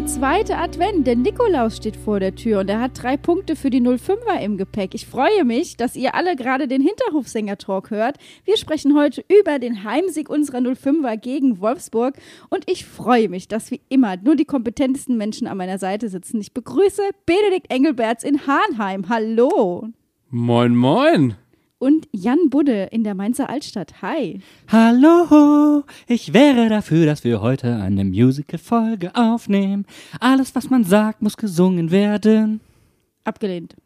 Der zweite Advent. Der Nikolaus steht vor der Tür und er hat drei Punkte für die 05er im Gepäck. Ich freue mich, dass ihr alle gerade den Hinterhofsänger-Talk hört. Wir sprechen heute über den Heimsieg unserer 05er gegen Wolfsburg und ich freue mich, dass wie immer nur die kompetentesten Menschen an meiner Seite sitzen. Ich begrüße Benedikt Engelberts in Hahnheim. Hallo. Moin, moin. Und Jan Budde in der Mainzer Altstadt. Hi. Hallo, ich wäre dafür, dass wir heute eine Musical-Folge aufnehmen. Alles, was man sagt, muss gesungen werden. Abgelehnt.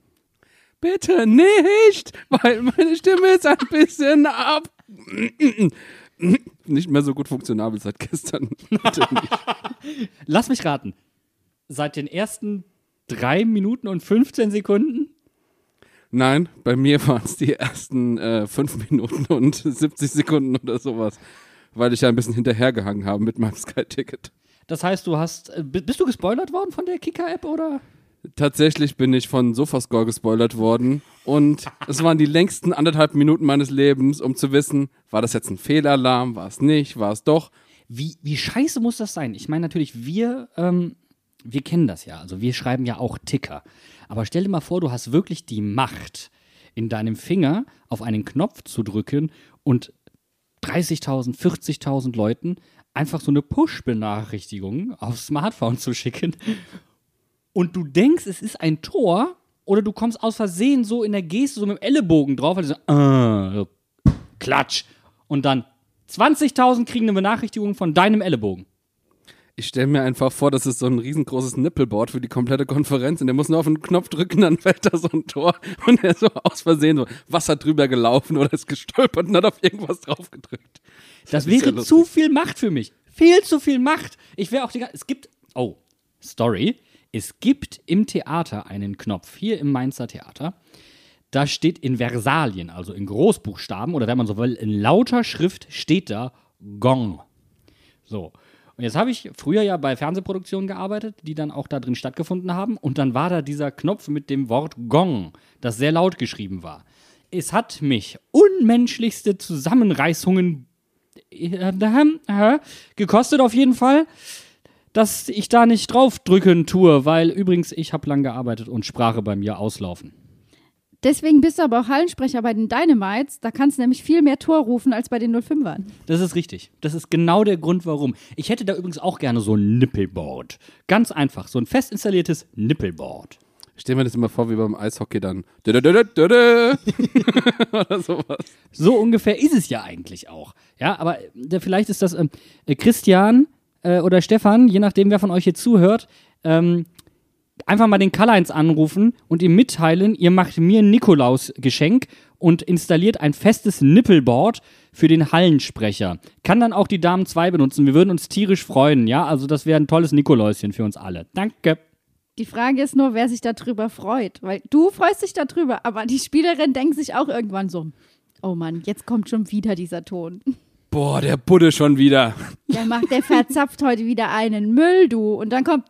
Bitte nicht, weil meine Stimme ist ein bisschen ab. Nicht mehr so gut funktionabel seit gestern. Bitte nicht. Lass mich raten. Seit den ersten drei Minuten und 15 Sekunden? Nein, bei mir waren es die ersten äh, fünf Minuten und 70 Sekunden oder sowas, weil ich ja ein bisschen hinterhergehangen habe mit meinem Sky-Ticket. Das heißt, du hast. äh, bi- Bist du gespoilert worden von der Kicker-App oder? Tatsächlich bin ich von Sofascore gespoilert worden und es waren die längsten anderthalb Minuten meines Lebens, um zu wissen, war das jetzt ein Fehlalarm, war es nicht, war es doch. Wie, wie scheiße muss das sein? Ich meine natürlich, wir, ähm, wir kennen das ja. Also wir schreiben ja auch Ticker. Aber stell dir mal vor, du hast wirklich die Macht, in deinem Finger auf einen Knopf zu drücken und 30.000, 40.000 Leuten einfach so eine Push-Benachrichtigung aufs Smartphone zu schicken. Und du denkst, es ist ein Tor oder du kommst aus Versehen so in der Geste so mit dem Ellenbogen drauf, du so, äh, klatsch. Und dann 20.000 kriegen eine Benachrichtigung von deinem Ellenbogen. Ich stelle mir einfach vor, das ist so ein riesengroßes Nippelboard für die komplette Konferenz und der muss nur auf einen Knopf drücken, dann fällt da so ein Tor und er ist so aus Versehen so Wasser drüber gelaufen oder ist gestolpert und hat auf irgendwas drauf gedrückt. Das ja wäre zu viel Macht für mich. Viel zu viel Macht. Ich wäre auch die ganze. Es gibt. Oh, Story. Es gibt im Theater einen Knopf, hier im Mainzer Theater. Da steht in Versalien, also in Großbuchstaben oder wenn man so will, in lauter Schrift steht da Gong. So. Und jetzt habe ich früher ja bei Fernsehproduktionen gearbeitet, die dann auch da drin stattgefunden haben. Und dann war da dieser Knopf mit dem Wort Gong, das sehr laut geschrieben war. Es hat mich unmenschlichste Zusammenreißungen äh, gekostet auf jeden Fall, dass ich da nicht draufdrücken tue, weil übrigens ich habe lang gearbeitet und Sprache bei mir auslaufen. Deswegen bist du aber auch Hallensprecher bei den Dynamites. Da kannst du nämlich viel mehr Tor rufen als bei den 05ern. Das ist richtig. Das ist genau der Grund, warum. Ich hätte da übrigens auch gerne so ein Nippelboard. Ganz einfach, so ein fest installiertes Nippelboard. Ich stelle mir das immer vor, wie beim Eishockey dann. Oder sowas. So ungefähr ist es ja eigentlich auch. Ja, aber äh, vielleicht ist das ähm, äh, Christian äh, oder Stefan, je nachdem, wer von euch hier zuhört, ähm, einfach mal den Karl-Heinz anrufen und ihm mitteilen, ihr macht mir ein Nikolaus-Geschenk und installiert ein festes Nippelboard für den Hallensprecher. Kann dann auch die Damen 2 benutzen. Wir würden uns tierisch freuen, ja? Also das wäre ein tolles Nikoläuschen für uns alle. Danke. Die Frage ist nur, wer sich darüber freut. Weil du freust dich darüber, aber die Spielerin denkt sich auch irgendwann so: Oh Mann, jetzt kommt schon wieder dieser Ton. Boah, der Budde schon wieder. Der macht, der verzapft heute wieder einen Müll, du. Und dann kommt.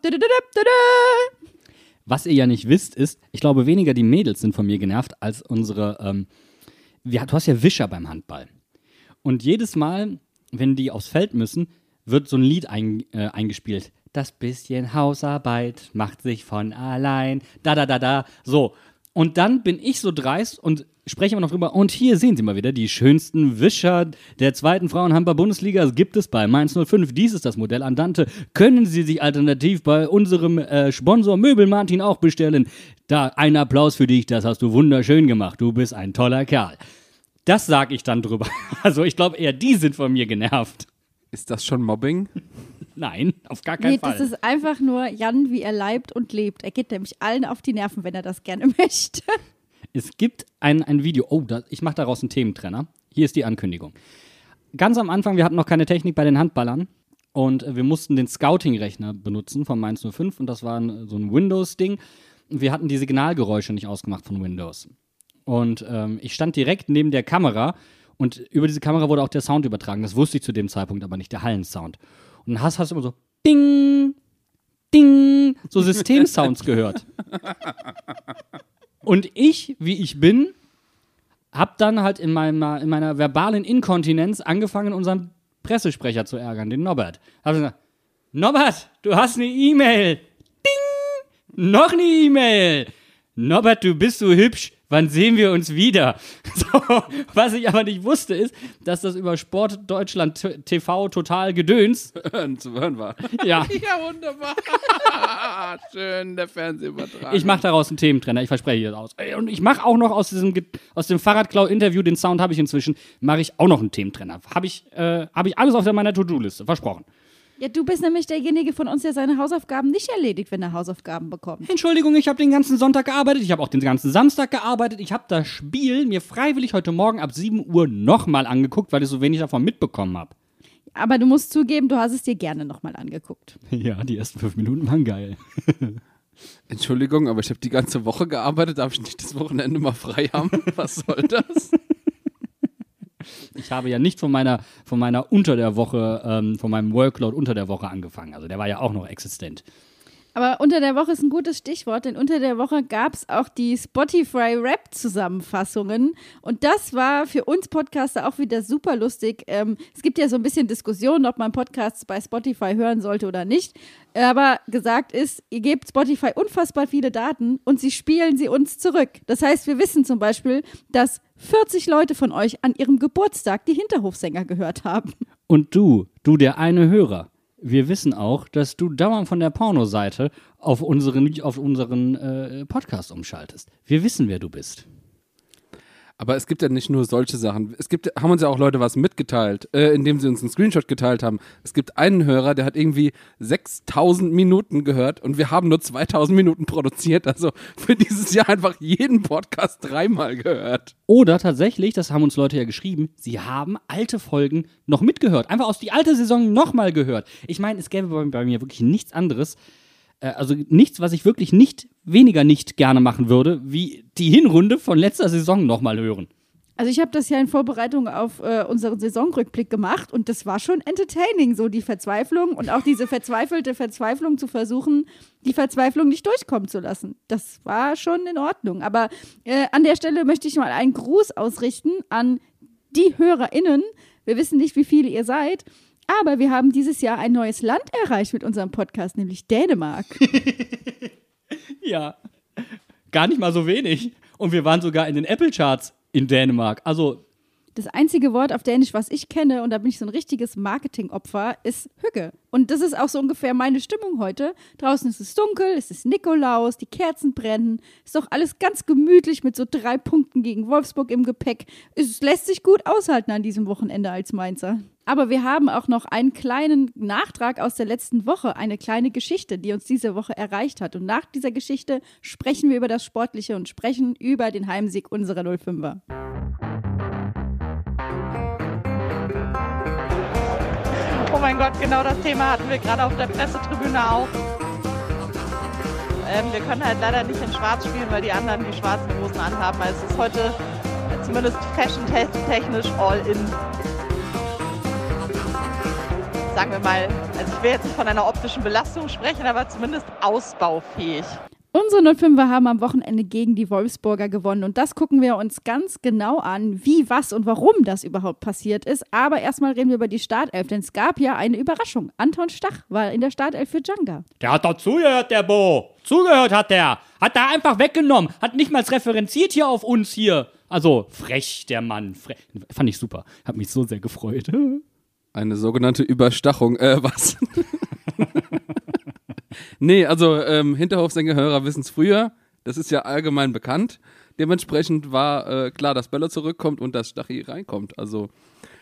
Was ihr ja nicht wisst, ist, ich glaube, weniger die Mädels sind von mir genervt als unsere. Ähm, du hast ja Wischer beim Handball. Und jedes Mal, wenn die aufs Feld müssen, wird so ein Lied ein, äh, eingespielt. Das bisschen Hausarbeit macht sich von allein. Da, da, da, da. So. Und dann bin ich so dreist und spreche immer noch drüber. Und hier sehen Sie mal wieder die schönsten Wischer der zweiten Frauenhandball-Bundesliga gibt es bei Mainz 05. Dies ist das Modell Andante. Können Sie sich alternativ bei unserem äh, Sponsor Möbel Martin auch bestellen. Da ein Applaus für dich, das hast du wunderschön gemacht. Du bist ein toller Kerl. Das sage ich dann drüber. Also ich glaube eher, die sind von mir genervt. Ist das schon Mobbing? Nein, auf gar keinen Nee, Fall. das ist einfach nur Jan, wie er leibt und lebt. Er geht nämlich allen auf die Nerven, wenn er das gerne möchte. Es gibt ein, ein Video, oh, da, ich mache daraus einen Thementrenner. Hier ist die Ankündigung. Ganz am Anfang, wir hatten noch keine Technik bei den Handballern und wir mussten den Scouting-Rechner benutzen von Mainz 05 und das war ein, so ein Windows-Ding. Und wir hatten die Signalgeräusche nicht ausgemacht von Windows. Und ähm, ich stand direkt neben der Kamera und über diese Kamera wurde auch der Sound übertragen. Das wusste ich zu dem Zeitpunkt aber nicht, der Hallensound. Und hast, hast du immer so Ding, Ding, so Systemsounds gehört. Und ich, wie ich bin, hab dann halt in meiner, in meiner verbalen Inkontinenz angefangen, unseren Pressesprecher zu ärgern, den Norbert. Hab gesagt, Norbert, du hast eine E-Mail. Ding! Noch eine E-Mail. Norbert, du bist so hübsch. Wann sehen wir uns wieder? So, was ich aber nicht wusste, ist, dass das über Sport Deutschland TV total gedöns. Hören, zu hören war. Ja, Ja, wunderbar. Schön, der Fernsehübertragung. ich mache daraus einen Thementrenner, ich verspreche das aus. Und ich mache auch noch aus diesem, aus dem Fahrradklau-Interview, den Sound habe ich inzwischen, mache ich auch noch einen Thementrenner. Habe ich, äh, hab ich alles auf meiner To-Do-Liste, versprochen. Ja, du bist nämlich derjenige von uns, der seine Hausaufgaben nicht erledigt, wenn er Hausaufgaben bekommt. Entschuldigung, ich habe den ganzen Sonntag gearbeitet, ich habe auch den ganzen Samstag gearbeitet, ich habe das Spiel mir freiwillig heute Morgen ab 7 Uhr nochmal angeguckt, weil ich so wenig davon mitbekommen habe. Aber du musst zugeben, du hast es dir gerne nochmal angeguckt. Ja, die ersten fünf Minuten waren geil. Entschuldigung, aber ich habe die ganze Woche gearbeitet. Darf ich nicht das Wochenende mal frei haben? Was soll das? Ich habe ja nicht von meiner, von meiner unter der Woche, ähm, von meinem Workload unter der Woche angefangen. Also der war ja auch noch existent. Aber unter der Woche ist ein gutes Stichwort, denn unter der Woche gab es auch die Spotify Rap-Zusammenfassungen. Und das war für uns Podcaster auch wieder super lustig. Ähm, es gibt ja so ein bisschen Diskussionen, ob man Podcasts bei Spotify hören sollte oder nicht. Aber gesagt ist, ihr gebt Spotify unfassbar viele Daten und sie spielen sie uns zurück. Das heißt, wir wissen zum Beispiel, dass 40 Leute von euch an ihrem Geburtstag die Hinterhofsänger gehört haben. Und du, du der eine Hörer, wir wissen auch, dass du dauernd von der Pornoseite auf unseren, auf unseren äh, Podcast umschaltest. Wir wissen, wer du bist. Aber es gibt ja nicht nur solche Sachen. Es gibt, haben uns ja auch Leute was mitgeteilt, äh, indem sie uns einen Screenshot geteilt haben. Es gibt einen Hörer, der hat irgendwie 6000 Minuten gehört und wir haben nur 2000 Minuten produziert. Also für dieses Jahr einfach jeden Podcast dreimal gehört. Oder tatsächlich, das haben uns Leute ja geschrieben, sie haben alte Folgen noch mitgehört. Einfach aus die alte Saison nochmal gehört. Ich meine, es gäbe bei, bei mir wirklich nichts anderes. Äh, also nichts, was ich wirklich nicht, weniger nicht gerne machen würde, wie die Hinrunde von letzter Saison nochmal hören. Also ich habe das ja in Vorbereitung auf äh, unseren Saisonrückblick gemacht und das war schon entertaining, so die Verzweiflung und auch diese verzweifelte Verzweiflung zu versuchen, die Verzweiflung nicht durchkommen zu lassen. Das war schon in Ordnung. Aber äh, an der Stelle möchte ich mal einen Gruß ausrichten an die HörerInnen. Wir wissen nicht, wie viele ihr seid, aber wir haben dieses Jahr ein neues Land erreicht mit unserem Podcast, nämlich Dänemark. Ja, gar nicht mal so wenig. Und wir waren sogar in den Apple-Charts in Dänemark. Also, Das einzige Wort auf Dänisch, was ich kenne, und da bin ich so ein richtiges Marketingopfer, ist Hügge. Und das ist auch so ungefähr meine Stimmung heute. Draußen ist es dunkel, es ist Nikolaus, die Kerzen brennen. Ist doch alles ganz gemütlich mit so drei Punkten gegen Wolfsburg im Gepäck. Es lässt sich gut aushalten an diesem Wochenende als Mainzer. Aber wir haben auch noch einen kleinen Nachtrag aus der letzten Woche, eine kleine Geschichte, die uns diese Woche erreicht hat. Und nach dieser Geschichte sprechen wir über das Sportliche und sprechen über den Heimsieg unserer 05er. Oh mein Gott, genau das Thema hatten wir gerade auf der Pressetribüne auch. Ähm, wir können halt leider nicht in Schwarz spielen, weil die anderen die schwarzen Hosen anhaben. Also es ist heute zumindest fashion-technisch all in. Sagen wir mal, also ich will jetzt nicht von einer optischen Belastung sprechen, aber zumindest ausbaufähig. Unsere 05er haben am Wochenende gegen die Wolfsburger gewonnen und das gucken wir uns ganz genau an, wie, was und warum das überhaupt passiert ist. Aber erstmal reden wir über die Startelf, denn es gab ja eine Überraschung. Anton Stach war in der Startelf für Djanga. der hat doch zugehört, der Bo. Zugehört hat der. Hat da einfach weggenommen. Hat nicht mal referenziert hier auf uns hier. Also, frech, der Mann. Frech. Fand ich super. Hat mich so sehr gefreut. Eine sogenannte Überstachung. Äh, was? nee, also ähm, Hinterhofsänger-Hörer wissen es früher. Das ist ja allgemein bekannt. Dementsprechend war äh, klar, dass Bella zurückkommt und dass Stachy reinkommt. Also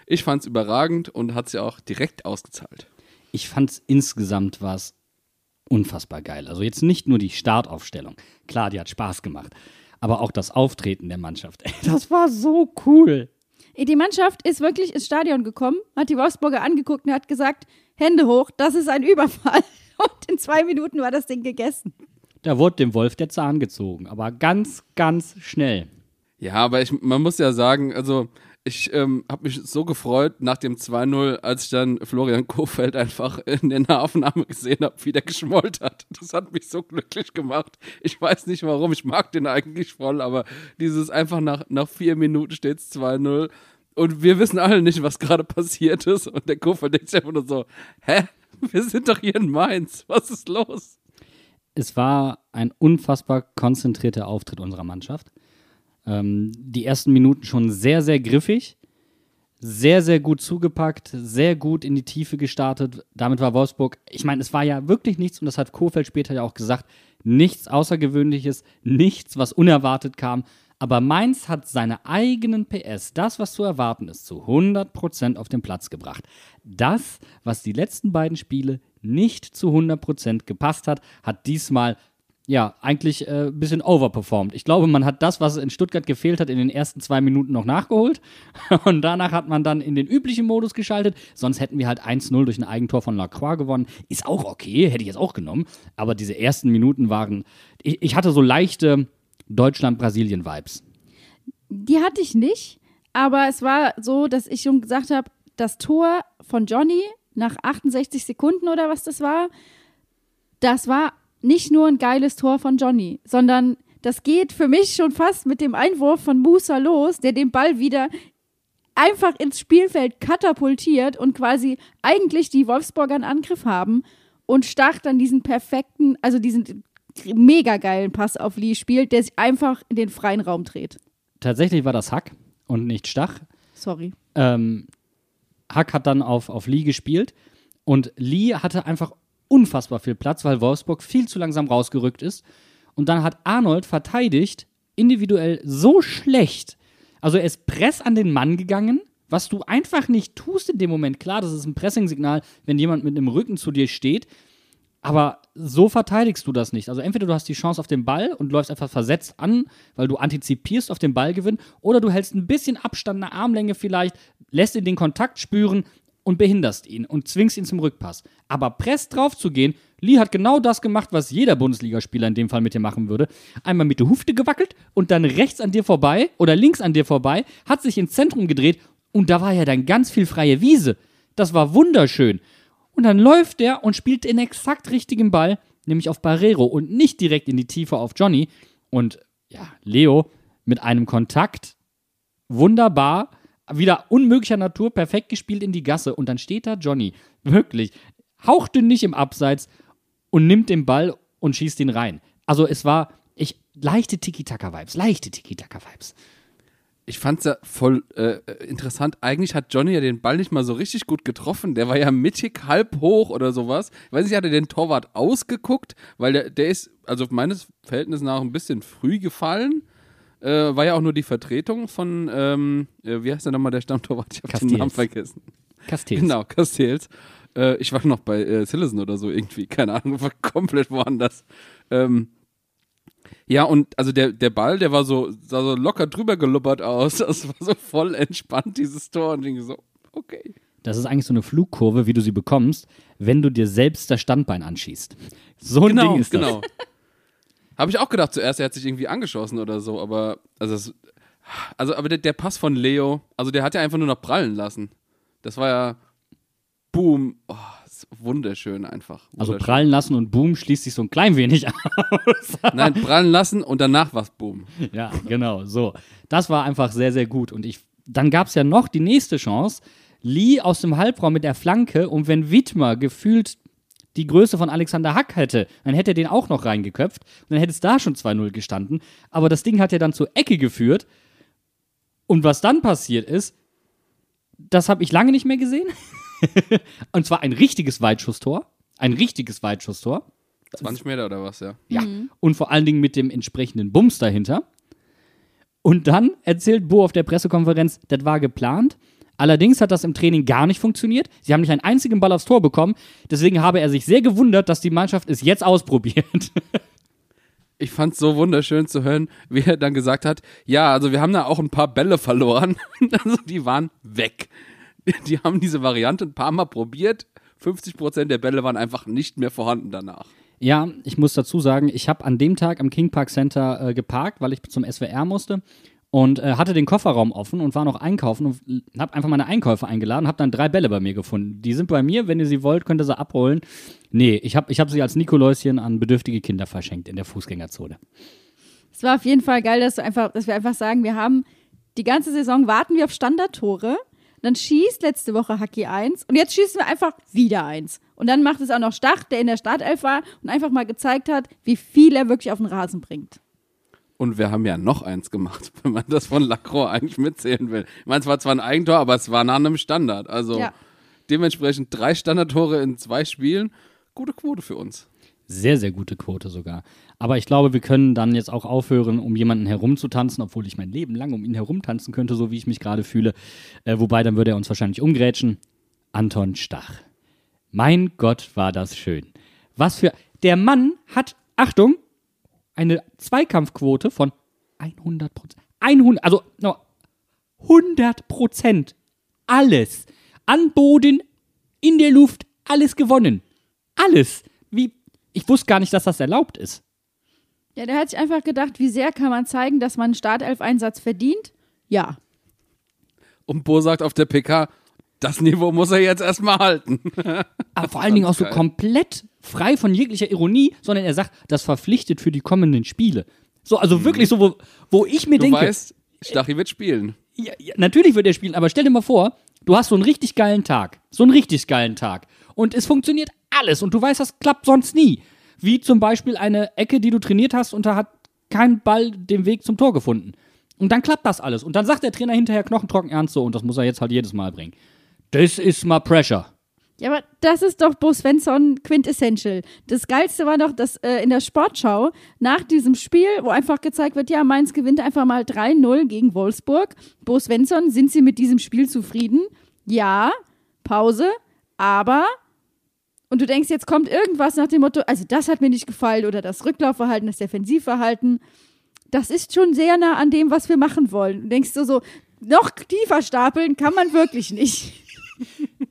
ich fand es überragend und hat es ja auch direkt ausgezahlt. ich fand's insgesamt was unfassbar geil. Also jetzt nicht nur die Startaufstellung. Klar, die hat Spaß gemacht. Aber auch das Auftreten der Mannschaft. Ey, das war so cool. Die Mannschaft ist wirklich ins Stadion gekommen, hat die Wolfsburger angeguckt und hat gesagt, Hände hoch, das ist ein Überfall. Und in zwei Minuten war das Ding gegessen. Da wurde dem Wolf der Zahn gezogen, aber ganz, ganz schnell. Ja, aber ich, man muss ja sagen, also ich ähm, habe mich so gefreut nach dem 2-0, als ich dann Florian Kofeld einfach in der Nahaufnahme gesehen habe, wie der geschmollt hat. Das hat mich so glücklich gemacht. Ich weiß nicht warum, ich mag den eigentlich voll, aber dieses einfach nach, nach vier Minuten steht es 2-0 und wir wissen alle nicht, was gerade passiert ist und der Kofeld denkt sich einfach nur so, hä? Wir sind doch hier in Mainz, was ist los? Es war ein unfassbar konzentrierter Auftritt unserer Mannschaft. Ähm, die ersten Minuten schon sehr, sehr griffig, sehr, sehr gut zugepackt, sehr gut in die Tiefe gestartet. Damit war Wolfsburg, ich meine, es war ja wirklich nichts, und das hat Kofeld später ja auch gesagt, nichts Außergewöhnliches, nichts, was unerwartet kam. Aber Mainz hat seine eigenen PS, das, was zu erwarten ist, zu 100% auf den Platz gebracht. Das, was die letzten beiden Spiele nicht zu 100% gepasst hat, hat diesmal ja, eigentlich äh, ein bisschen overperformed. Ich glaube, man hat das, was in Stuttgart gefehlt hat, in den ersten zwei Minuten noch nachgeholt. Und danach hat man dann in den üblichen Modus geschaltet. Sonst hätten wir halt 1-0 durch ein Eigentor von Lacroix gewonnen. Ist auch okay, hätte ich jetzt auch genommen. Aber diese ersten Minuten waren. Ich, ich hatte so leichte Deutschland-Brasilien-Vibes. Die hatte ich nicht, aber es war so, dass ich schon gesagt habe, das Tor von Johnny nach 68 Sekunden oder was das war, das war nicht nur ein geiles Tor von Johnny, sondern das geht für mich schon fast mit dem Einwurf von Musa los, der den Ball wieder einfach ins Spielfeld katapultiert und quasi eigentlich die Wolfsburger einen Angriff haben und Stach dann diesen perfekten, also diesen mega geilen Pass auf Lee spielt, der sich einfach in den freien Raum dreht. Tatsächlich war das Hack und nicht Stach. Sorry. Ähm, Hack hat dann auf, auf Lee gespielt und Lee hatte einfach unfassbar viel Platz, weil Wolfsburg viel zu langsam rausgerückt ist. Und dann hat Arnold verteidigt, individuell so schlecht. Also er ist Press an den Mann gegangen, was du einfach nicht tust in dem Moment. Klar, das ist ein Pressing-Signal, wenn jemand mit dem Rücken zu dir steht. Aber so verteidigst du das nicht. Also entweder du hast die Chance auf den Ball und läufst einfach versetzt an, weil du antizipierst auf den Ballgewinn, oder du hältst ein bisschen Abstand, eine Armlänge vielleicht, lässt ihn den Kontakt spüren und behinderst ihn und zwingst ihn zum Rückpass. Aber Press drauf zu gehen, Lee hat genau das gemacht, was jeder Bundesligaspieler in dem Fall mit dir machen würde. Einmal mit der Hufte gewackelt und dann rechts an dir vorbei oder links an dir vorbei, hat sich ins Zentrum gedreht und da war ja dann ganz viel freie Wiese. Das war wunderschön. Und dann läuft er und spielt den exakt richtigen Ball, nämlich auf Barrero und nicht direkt in die Tiefe auf Johnny. Und ja, Leo mit einem Kontakt wunderbar, wieder unmöglicher Natur, perfekt gespielt in die Gasse. Und dann steht da Johnny, wirklich, hauchdünn nicht im Abseits und nimmt den Ball und schießt ihn rein. Also es war, ich, leichte Tiki-Taka-Vibes, leichte Tiki-Taka-Vibes ich fand's ja voll äh, interessant. Eigentlich hat Johnny ja den Ball nicht mal so richtig gut getroffen. Der war ja mittig, halb hoch oder sowas. Ich weiß nicht, hat er den Torwart ausgeguckt, weil der, der ist, also meines Verhältnisses nach, ein bisschen früh gefallen. Äh, war ja auch nur die Vertretung von, ähm, äh, wie heißt der nochmal der Stammtorwart? Ich habe den Namen vergessen. Castells. Genau, Castells. Äh, ich war noch bei äh, Sillison oder so irgendwie, keine Ahnung, war komplett woanders. Ähm, ja, und also der, der Ball, der war so, sah so locker drüber gelubbert aus. Das war so voll entspannt, dieses Tor. Und ich so, okay. Das ist eigentlich so eine Flugkurve, wie du sie bekommst, wenn du dir selbst das Standbein anschießt. So ein genau, Ding ist genau. das. Habe ich auch gedacht zuerst, er hat sich irgendwie angeschossen oder so, aber also, das, also aber der, der Pass von Leo, also der hat ja einfach nur noch prallen lassen. Das war ja boom. Oh, wunderschön einfach. Also wunderschön. Also prallen lassen und Boom schließt sich so ein klein wenig aus. Nein, prallen lassen und danach was Boom. Ja, genau, so. Das war einfach sehr, sehr gut. Und ich, dann gab es ja noch die nächste Chance. Lee aus dem Halbraum mit der Flanke und wenn Wittmer gefühlt die Größe von Alexander Hack hätte, dann hätte er den auch noch reingeköpft und dann hätte es da schon 2-0 gestanden. Aber das Ding hat ja dann zur Ecke geführt. Und was dann passiert ist, das habe ich lange nicht mehr gesehen. und zwar ein richtiges Weitschusstor. Ein richtiges Weitschusstor. 20 Meter oder was, ja. Ja. Mhm. Und vor allen Dingen mit dem entsprechenden Bums dahinter. Und dann erzählt Bo auf der Pressekonferenz, das war geplant. Allerdings hat das im Training gar nicht funktioniert. Sie haben nicht einen einzigen Ball aufs Tor bekommen. Deswegen habe er sich sehr gewundert, dass die Mannschaft es jetzt ausprobiert. ich fand's so wunderschön zu hören, wie er dann gesagt hat, ja, also wir haben da auch ein paar Bälle verloren. Also die waren weg. Die haben diese Variante ein paar Mal probiert. 50 Prozent der Bälle waren einfach nicht mehr vorhanden danach. Ja, ich muss dazu sagen, ich habe an dem Tag am King Park Center äh, geparkt, weil ich zum SWR musste und äh, hatte den Kofferraum offen und war noch einkaufen und habe einfach meine Einkäufe eingeladen, habe dann drei Bälle bei mir gefunden. Die sind bei mir, wenn ihr sie wollt, könnt ihr sie abholen. Nee, ich habe ich hab sie als Nikoläuschen an bedürftige Kinder verschenkt in der Fußgängerzone. Es war auf jeden Fall geil, dass, du einfach, dass wir einfach sagen, wir haben die ganze Saison warten wir auf Standardtore. Dann schießt letzte Woche Haki eins und jetzt schießen wir einfach wieder eins. Und dann macht es auch noch Stach, der in der Startelf war und einfach mal gezeigt hat, wie viel er wirklich auf den Rasen bringt. Und wir haben ja noch eins gemacht, wenn man das von Lacroix eigentlich mitzählen will. Ich meine, es war zwar ein Eigentor, aber es war nach einem Standard. Also Ja. dementsprechend drei Standardtore in zwei Spielen. Gute Quote für uns. Sehr, sehr gute Quote sogar. Aber ich glaube, wir können dann jetzt auch aufhören, um jemanden herumzutanzen, obwohl ich mein Leben lang um ihn herumtanzen könnte, so wie ich mich gerade fühle. Äh, wobei, dann würde er uns wahrscheinlich umgrätschen. Anton Stach. Mein Gott, war das schön. Was für. Der Mann hat, Achtung, eine Zweikampfquote von 100 Prozent. 100, also no, 100 Prozent. Alles. An Boden, in der Luft, alles gewonnen. Alles. Wie, ich wusste gar nicht, dass das erlaubt ist. Ja, der hat sich einfach gedacht, wie sehr kann man zeigen, dass man einen Startelf-Einsatz verdient? Ja. Und Bo sagt auf der PK, das Niveau muss er jetzt erstmal halten. Aber vor allen Dingen auch so geil. komplett frei von jeglicher Ironie, sondern er sagt, das verpflichtet für die kommenden Spiele. So, also wirklich so, wo, wo ich mir Du denke, weißt, Stachy wird spielen. ja, ja, natürlich wird er spielen, aber stell dir mal vor, du hast so einen richtig geilen Tag. So einen richtig geilen Tag. Und es funktioniert alles und du weißt, das klappt sonst nie. Wie zum Beispiel eine Ecke, die du trainiert hast und da hat kein Ball den Weg zum Tor gefunden. Und dann klappt das alles. Und dann sagt der Trainer hinterher knochentrocken ernst so und das muss er jetzt halt jedes Mal bringen. Das ist mal Pressure. Ja, aber das ist doch Bo Svensson Quintessential. Das Geilste war doch, dass äh, in der Sportschau nach diesem Spiel, wo einfach gezeigt wird, ja, Mainz gewinnt einfach mal 3-0 gegen Wolfsburg. Bo Svensson, sind Sie mit diesem Spiel zufrieden? Ja, Pause, aber. Und du denkst, jetzt kommt irgendwas nach dem Motto, also das hat mir nicht gefallen oder das Rücklaufverhalten, das Defensivverhalten. Das ist schon sehr nah an dem, was wir machen wollen. Du denkst du so, noch tiefer stapeln kann man wirklich nicht.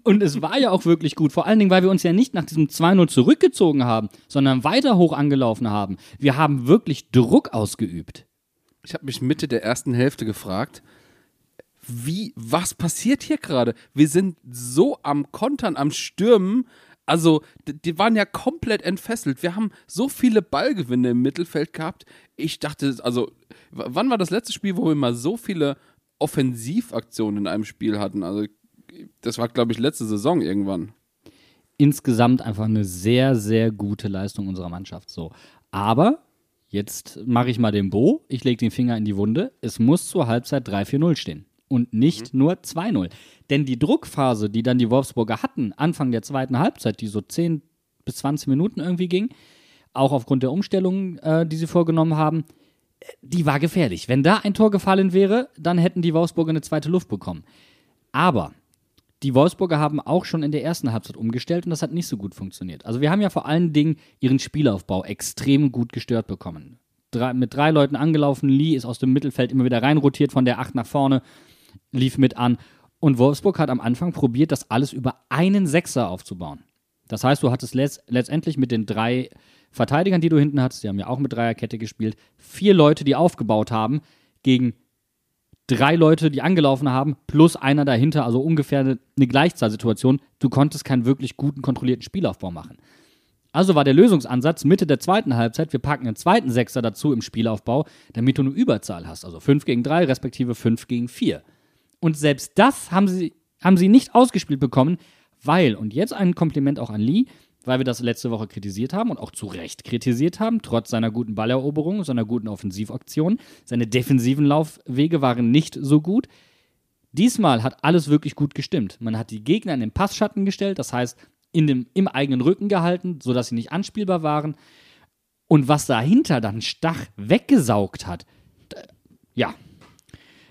Und es war ja auch wirklich gut, vor allen Dingen, weil wir uns ja nicht nach diesem 2-0 zurückgezogen haben, sondern weiter hoch angelaufen haben. Wir haben wirklich Druck ausgeübt. Ich habe mich Mitte der ersten Hälfte gefragt, wie, was passiert hier gerade? Wir sind so am Kontern, am Stürmen. Also, die waren ja komplett entfesselt. Wir haben so viele Ballgewinne im Mittelfeld gehabt. Ich dachte, also, wann war das letzte Spiel, wo wir mal so viele Offensivaktionen in einem Spiel hatten? Also, das war, glaube ich, letzte Saison irgendwann. Insgesamt einfach eine sehr, sehr gute Leistung unserer Mannschaft. So. Aber jetzt mache ich mal den Bo, ich lege den Finger in die Wunde. Es muss zur Halbzeit 3-4-0 stehen. Und nicht nur 2-0. Denn die Druckphase, die dann die Wolfsburger hatten, Anfang der zweiten Halbzeit, die so 10 bis 20 Minuten irgendwie ging, auch aufgrund der Umstellungen, äh, die sie vorgenommen haben, die war gefährlich. Wenn da ein Tor gefallen wäre, dann hätten die Wolfsburger eine zweite Luft bekommen. Aber die Wolfsburger haben auch schon in der ersten Halbzeit umgestellt und das hat nicht so gut funktioniert. Also wir haben ja vor allen Dingen ihren Spielaufbau extrem gut gestört bekommen. Drei, mit drei Leuten angelaufen, Lee ist aus dem Mittelfeld immer wieder reinrotiert von der Acht nach vorne, lief mit an. Und Wolfsburg hat am Anfang probiert, das alles über einen Sechser aufzubauen. Das heißt, du hattest letzt, letztendlich mit den drei Verteidigern, die du hinten hattest, die haben ja auch mit Dreierkette gespielt, vier Leute, die aufgebaut haben, gegen drei Leute, die angelaufen haben, plus einer dahinter, also ungefähr eine, Gleichzahlsituation. Du konntest keinen wirklich guten, kontrollierten Spielaufbau machen. Also war der Lösungsansatz Mitte der zweiten Halbzeit, wir packen einen zweiten Sechser dazu im Spielaufbau, damit du eine Überzahl hast. Also 5 gegen 3, respektive 5 gegen 4. Und selbst das haben sie, haben sie nicht ausgespielt bekommen, weil, und jetzt ein Kompliment auch an Lee, weil wir das letzte Woche kritisiert haben und auch zu Recht kritisiert haben, trotz seiner guten Balleroberung, seiner guten Offensivaktion. Seine defensiven Laufwege waren nicht so gut. Diesmal hat alles wirklich gut gestimmt. Man hat die Gegner in den Passschatten gestellt, das heißt in dem, im eigenen Rücken gehalten, sodass sie nicht anspielbar waren. Und was dahinter dann Stach weggesaugt hat, ja,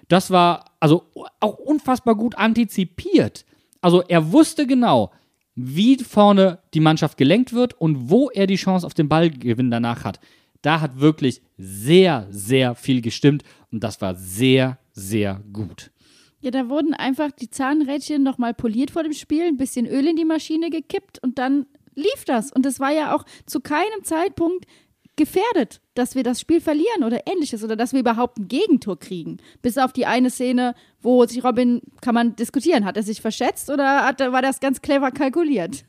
das war also auch unfassbar gut antizipiert. Also er wusste genau, wie vorne die Mannschaft gelenkt wird und wo er die Chance auf den Ballgewinn danach hat. Da hat wirklich sehr, sehr viel gestimmt und das war sehr, sehr gut. Ja, da wurden einfach die Zahnrädchen nochmal poliert vor dem Spiel, ein bisschen Öl in die Maschine gekippt und dann lief das. Und es war ja auch zu keinem Zeitpunkt gefährdet, dass wir das Spiel verlieren oder ähnliches oder dass wir überhaupt ein Gegentor kriegen. Bis auf die eine Szene, wo sich Robin, kann man diskutieren, hat er sich verschätzt oder hat, war das ganz clever kalkuliert?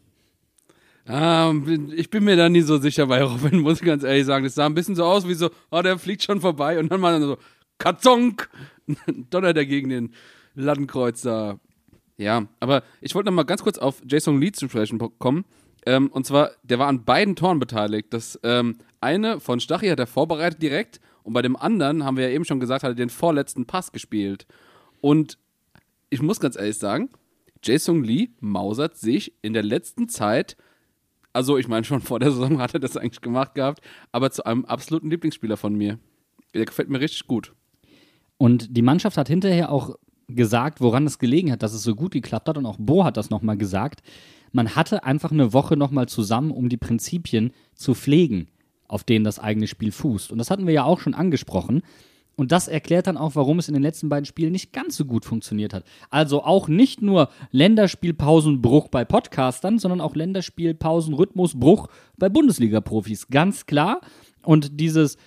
Ähm, ich bin mir da nie so sicher bei Robin, muss ich ganz ehrlich sagen. Das sah ein bisschen so aus wie so, oh, der fliegt schon vorbei und dann mal so, Katzonk, donnert er gegen den Lattenkreuz. Ja, aber ich wollte noch mal ganz kurz auf Jason Lee zu sprechen kommen. Ähm, und zwar, der war an beiden Toren beteiligt. Das ähm, eine von Stachy hat er vorbereitet direkt und bei dem anderen, haben wir ja eben schon gesagt, hat er den vorletzten Pass gespielt. Und ich muss ganz ehrlich sagen, Jason Lee mausert sich in der letzten Zeit also, ich meine, schon vor der Saison hat er das eigentlich gemacht gehabt, aber zu einem absoluten Lieblingsspieler von mir. Der gefällt mir richtig gut. Und die Mannschaft hat hinterher auch gesagt, woran es gelegen hat, dass es so gut geklappt hat. Und auch Bo hat das nochmal gesagt. Man hatte einfach eine Woche nochmal zusammen, um die Prinzipien zu pflegen, auf denen das eigene Spiel fußt. Und das hatten wir ja auch schon angesprochen. Und das erklärt dann auch, warum es in den letzten beiden Spielen nicht ganz so gut funktioniert hat. Also auch nicht nur Länderspielpausenbruch bei Podcastern, sondern auch Länderspielpausenrhythmusbruch bei Bundesliga-Profis. Ganz klar. Und dieses,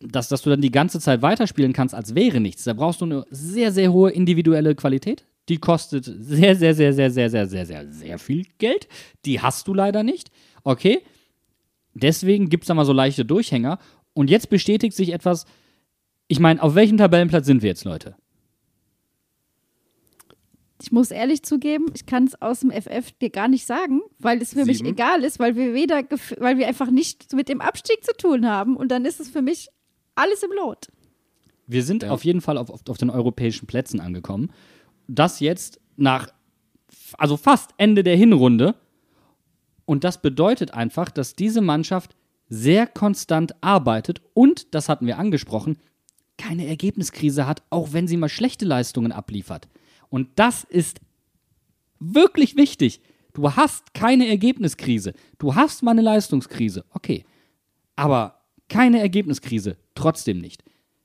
dass, dass du dann die ganze Zeit weiterspielen kannst, als wäre nichts. Da brauchst du eine sehr, sehr hohe individuelle Qualität. Die kostet sehr, sehr, sehr, sehr, sehr, sehr, sehr, sehr, sehr viel Geld. Die hast du leider nicht. Okay. Deswegen gibt es da mal so leichte Durchhänger. Und jetzt bestätigt sich etwas, ich meine, auf welchem Tabellenplatz sind wir jetzt, Leute? Ich muss ehrlich zugeben, ich kann es aus dem FF dir gar nicht sagen, weil es für Sieben. mich egal ist, weil wir weder, weil wir einfach nicht mit dem Abstieg zu tun haben und dann ist es für mich alles im Lot. Wir sind ja. auf jeden Fall auf, auf, auf den europäischen Plätzen angekommen. Das jetzt nach, also fast Ende der Hinrunde. Und das bedeutet einfach, dass diese Mannschaft sehr konstant arbeitet und, das hatten wir angesprochen, keine Ergebniskrise hat, auch wenn sie mal schlechte Leistungen abliefert. Und das ist wirklich wichtig. Du hast keine Ergebniskrise. Du hast mal eine Leistungskrise. Okay. Aber keine Ergebniskrise. Trotzdem nicht.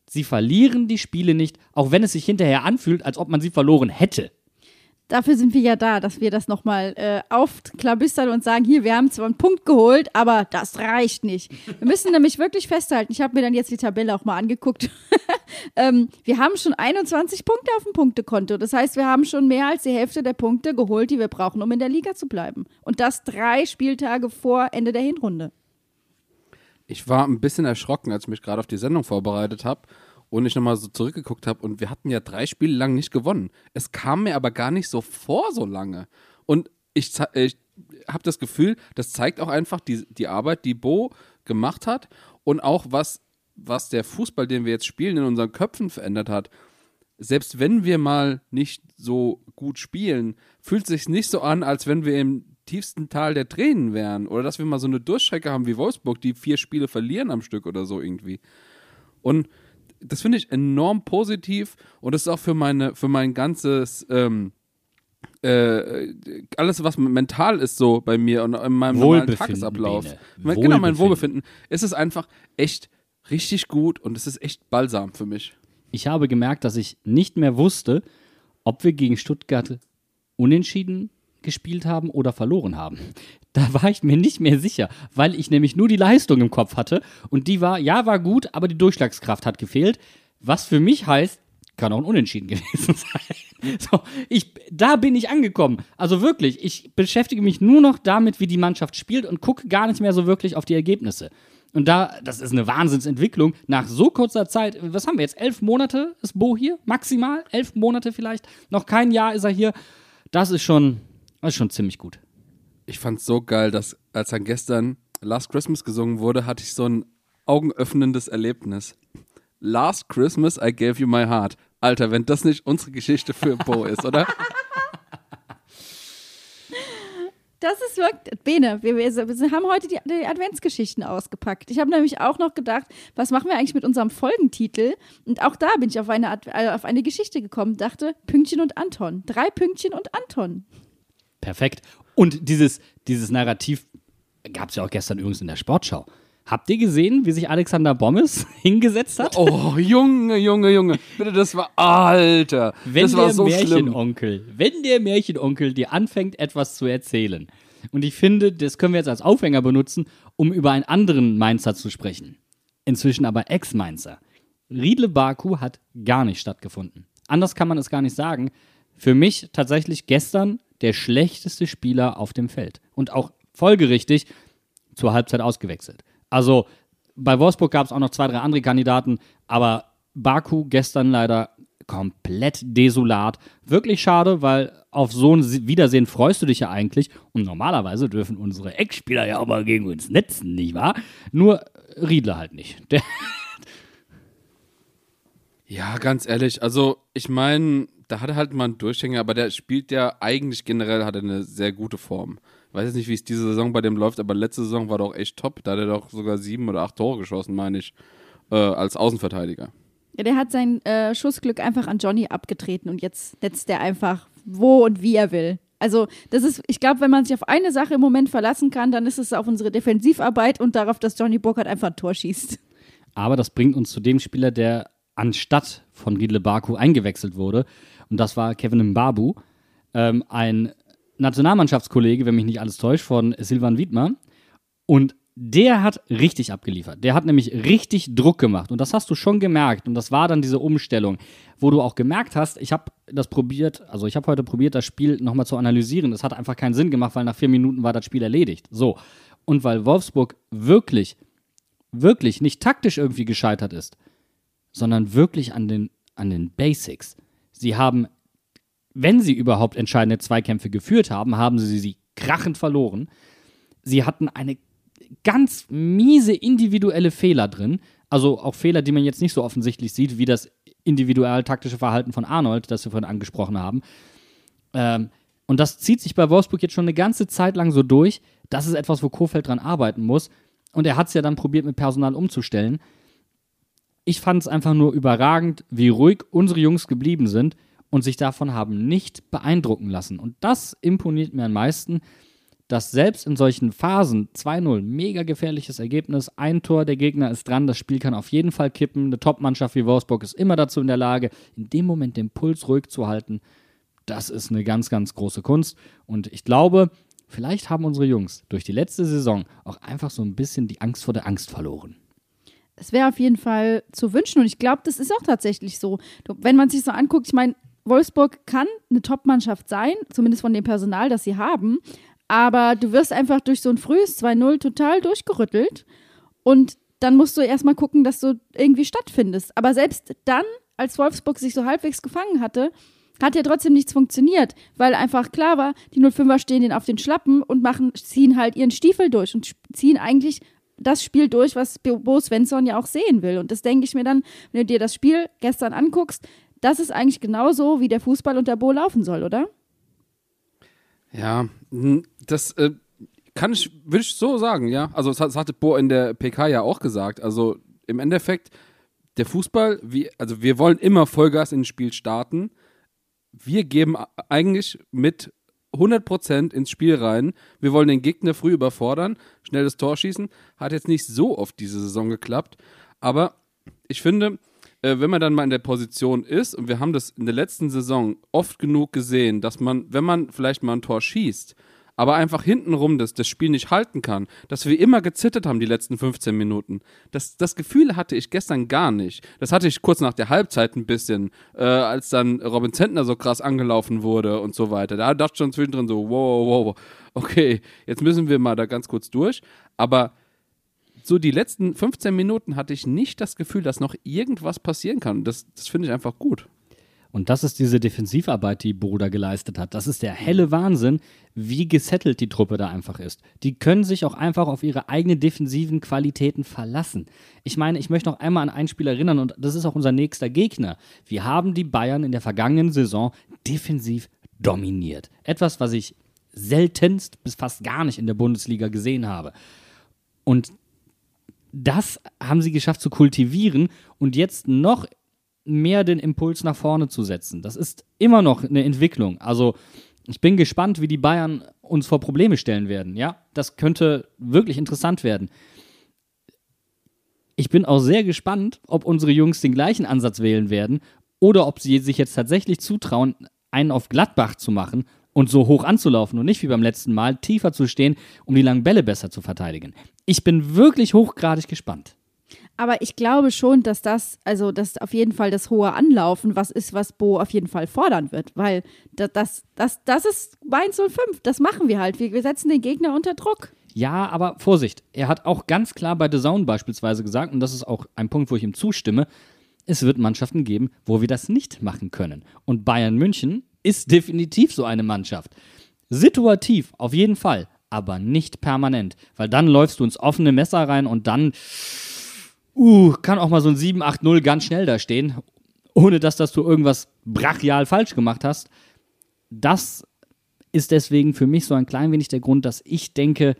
Sie verlieren die Spiele nicht, auch wenn es sich hinterher anfühlt, als ob man sie verloren hätte dafür sind wir ja da, dass wir das nochmal äh, aufklabüstern und sagen, hier, wir haben zwar einen Punkt geholt, aber das reicht nicht. Wir müssen nämlich wirklich festhalten, ich habe mir dann jetzt die Tabelle auch mal angeguckt, ähm, wir haben schon 21 Punkte auf dem Punktekonto. Das heißt, wir haben schon mehr als die Hälfte der Punkte geholt, die wir brauchen, um in der Liga zu bleiben. Und das drei Spieltage vor Ende der Hinrunde. Ich war ein bisschen erschrocken, als ich mich gerade auf die Sendung vorbereitet habe und ich nochmal so zurückgeguckt habe und wir hatten ja drei Spiele lang nicht gewonnen. Es kam mir aber gar nicht so vor so lange. Und ich, ich habe das Gefühl, das zeigt auch einfach die, die Arbeit, die Bo gemacht hat und auch was, was der Fußball, den wir jetzt spielen, in unseren Köpfen verändert hat. Selbst wenn wir mal nicht so gut spielen, fühlt es sich nicht so an, als wenn wir im tiefsten Tal der Tränen wären oder dass wir mal so eine Durchstrecke haben wie Wolfsburg, die vier Spiele verlieren am Stück oder so irgendwie. Und das finde ich enorm positiv und das ist auch für meine, für mein ganzes, ähm, äh, alles, was mental ist so bei mir und in meinem normalen Tagesablauf. Mein, genau, mein Wohlbefinden. ist Es einfach echt richtig gut und es ist echt balsam für mich. Ich habe gemerkt, dass ich nicht mehr wusste, ob wir gegen Stuttgart unentschieden gespielt haben oder verloren haben. Da war ich mir nicht mehr sicher, weil ich nämlich nur die Leistung im Kopf hatte und die war, ja, war gut, aber die Durchschlagskraft hat gefehlt. Was für mich heißt, kann auch ein Unentschieden gewesen sein. So, ich, da bin ich angekommen. Also wirklich, ich beschäftige mich nur noch damit, wie die Mannschaft spielt und gucke gar nicht mehr so wirklich auf die Ergebnisse. Und da, das ist eine Wahnsinnsentwicklung. Nach so kurzer Zeit, was haben wir jetzt? Elf Monate ist Bo hier? Maximal? Elf Monate vielleicht? Noch kein Jahr ist er hier. Das ist schon, das ist schon ziemlich gut ich fand's so geil, dass als dann gestern Last Christmas gesungen wurde, hatte ich so ein augenöffnendes Erlebnis. Last Christmas I gave you my heart. Alter, wenn das nicht unsere Geschichte für Bo ist, oder? Das ist wirklich. Bene, wir, wir, wir haben heute die, die, Adventsgeschichten ausgepackt. Ich habe nämlich auch noch gedacht, was machen wir eigentlich mit unserem Folgentitel? Und auch da bin ich auf eine, äh, auf eine Geschichte gekommen, dachte Pünktchen und Anton. Drei Pünktchen und Anton. Perfekt. Und dieses, dieses Narrativ gab es ja auch gestern übrigens in der Sportschau. Habt ihr gesehen, wie sich Alexander Bommes hingesetzt hat? Oh, Junge, Junge, Junge. Bitte, das war, Alter. wenn das war der so schlimm. Märchenonkel, wenn der Märchenonkel dir anfängt, etwas zu erzählen. Und ich finde, das können wir jetzt als Aufhänger benutzen, um über einen anderen Mainzer zu sprechen. Inzwischen aber Ex-Mainzer. Riedle Baku hat gar nicht stattgefunden. Anders kann man es gar nicht sagen. Für mich tatsächlich gestern der schlechteste Spieler auf dem Feld. Und auch folgerichtig zur Halbzeit ausgewechselt. Also bei Wolfsburg gab es auch noch zwei, drei andere Kandidaten, aber Baku gestern leider komplett desolat. Wirklich schade, weil auf so ein Wiedersehen freust du dich ja eigentlich. Und normalerweise dürfen unsere Ex-Spieler ja auch mal gegen uns netzen, nicht wahr? Nur Riedler halt nicht. Der Ja, ganz ehrlich, also ich meine, da hat er halt mal einen Durchhänger, aber der spielt ja eigentlich generell hat er eine sehr gute Form. Ich weiß jetzt nicht, wie es diese Saison bei dem läuft, aber letzte Saison war doch echt top. Da hat er doch sogar sieben oder acht Tore geschossen, meine ich, äh, als Außenverteidiger. Ja, der hat sein äh, Schussglück einfach an Johnny abgetreten und jetzt setzt er einfach wo und wie er will. Also, das ist, ich glaube, wenn man sich auf eine Sache im Moment verlassen kann, dann ist es auf unsere Defensivarbeit und darauf, dass Johnny Burkhardt einfach ein Tor schießt. Aber das bringt uns zu dem Spieler, der anstatt von Riedle Baku eingewechselt wurde. Und das war Kevin Mbabu, ähm, ein Nationalmannschaftskollege, wenn mich nicht alles täuscht, von Silvan Wiedmer. Und der hat richtig abgeliefert. Der hat nämlich richtig Druck gemacht. Und das hast du schon gemerkt. Und das war dann diese Umstellung, wo du auch gemerkt hast, ich habe das probiert, also ich habe heute probiert, das Spiel nochmal zu analysieren. Es hat einfach keinen Sinn gemacht, weil nach vier Minuten war das Spiel erledigt. So. Und weil Wolfsburg wirklich, wirklich nicht taktisch irgendwie gescheitert ist, sondern wirklich an den, an den Basics. Sie haben, wenn sie überhaupt entscheidende Zweikämpfe geführt haben, haben sie sie krachend verloren. Sie hatten eine ganz miese individuelle Fehler drin. Also auch Fehler, die man jetzt nicht so offensichtlich sieht, wie das individual-taktische Verhalten von Arnold, das wir vorhin angesprochen haben. Ähm, und das zieht sich bei Wolfsburg jetzt schon eine ganze Zeit lang so durch. Das ist etwas, wo Kofeld dran arbeiten muss. Und er hat es ja dann probiert, mit Personal umzustellen. Ich fand es einfach nur überragend, wie ruhig unsere Jungs geblieben sind und sich davon haben nicht beeindrucken lassen. Und das imponiert mir am meisten, dass selbst in solchen Phasen 2-0, mega gefährliches Ergebnis, ein Tor, der Gegner ist dran, das Spiel kann auf jeden Fall kippen. Eine Top-Mannschaft wie Wolfsburg ist immer dazu in der Lage, in dem Moment den Puls ruhig zu halten. Das ist eine ganz, ganz große Kunst. Und ich glaube, vielleicht haben unsere Jungs durch die letzte Saison auch einfach so ein bisschen die Angst vor der Angst verloren. Es wäre auf jeden Fall zu wünschen und ich glaube, das ist auch tatsächlich so. Wenn man sich so anguckt, ich meine, Wolfsburg kann eine Top-Mannschaft sein, zumindest von dem Personal, das sie haben. Aber du wirst einfach durch so ein frühes 2-0 total durchgerüttelt. Und dann musst du erstmal gucken, dass du irgendwie stattfindest. Aber selbst dann, als Wolfsburg sich so halbwegs gefangen hatte, hat ja trotzdem nichts funktioniert, weil einfach klar war, die 05er stehen den auf den Schlappen und machen, ziehen halt ihren Stiefel durch und ziehen eigentlich das Spiel durch, was Bo Svensson ja auch sehen will. Und das denke ich mir dann, wenn du dir das Spiel gestern anguckst, das ist eigentlich genauso, wie der Fußball unter Bo laufen soll, oder? Ja, das äh, kann ich, würde ich so sagen, ja. Also das, hatte Bo in der PK ja auch gesagt. Also im Endeffekt, der Fußball, wie, also wir wollen immer Vollgas ins Spiel starten. Wir geben eigentlich mit 100% ins Spiel rein. Wir wollen den Gegner früh überfordern, schnell das Tor schießen. Hat jetzt nicht so oft diese Saison geklappt. Aber ich finde, äh, wenn man dann mal in der Position ist, und wir haben das in der letzten Saison oft genug gesehen, dass man, wenn man vielleicht mal ein Tor schießt, aber einfach hintenrum das, das Spiel nicht halten kann, dass wir immer gezittert haben die letzten 15 Minuten. Das, das Gefühl hatte ich gestern gar nicht. Das hatte ich kurz nach der Halbzeit ein bisschen, äh, als dann Robin Zentner so krass angelaufen wurde und so weiter. Da dachte ich schon zwischendrin so, wow, wow, wow, okay, jetzt müssen wir mal da ganz kurz durch. Aber so die letzten 15 Minuten hatte ich nicht das Gefühl, dass noch irgendwas passieren kann. Das, das finde ich einfach gut. Und das ist diese Defensivarbeit, die Bruder geleistet hat. Das ist der helle Wahnsinn, wie gesettelt die Truppe da einfach ist. Die können sich auch einfach auf ihre eigenen defensiven Qualitäten verlassen. Ich meine, ich möchte noch einmal an ein Spiel erinnern und das ist auch unser nächster Gegner. Wir haben die Bayern in der vergangenen Saison defensiv dominiert. Etwas, was ich seltenst bis fast gar nicht in der Bundesliga gesehen habe. Und das haben sie geschafft zu kultivieren und jetzt noch mehr den Impuls nach vorne zu setzen. Das ist immer noch eine Entwicklung. Also ich bin gespannt, wie die Bayern uns vor Probleme stellen werden. Ja, das könnte wirklich interessant werden. Ich bin auch sehr gespannt, ob unsere Jungs den gleichen Ansatz wählen werden oder ob sie sich jetzt tatsächlich zutrauen, einen auf Gladbach zu machen und so hoch anzulaufen und nicht wie beim letzten Mal tiefer zu stehen, um die langen Bälle besser zu verteidigen. Ich bin wirklich hochgradig gespannt. Aber ich glaube schon, dass das, also das auf jeden Fall das hohe Anlaufen, was ist, was Bo auf jeden Fall fordern wird. Weil das, das, das, das ist Mainz 05. Das machen wir halt. Wir, wir setzen den Gegner unter Druck. Ja, aber Vorsicht. Er hat auch ganz klar bei The Zone beispielsweise gesagt, und das ist auch ein Punkt, wo ich ihm zustimme, es wird Mannschaften geben, wo wir das nicht machen können. Und Bayern München ist definitiv so eine Mannschaft. Situativ, auf jeden Fall, aber nicht permanent. Weil dann läufst du ins offene Messer rein und dann uh, kann auch mal so ein 7-8-0 ganz schnell da stehen, ohne dass, dass du irgendwas brachial falsch gemacht hast. Das ist deswegen für mich so ein klein wenig der Grund, dass ich denke,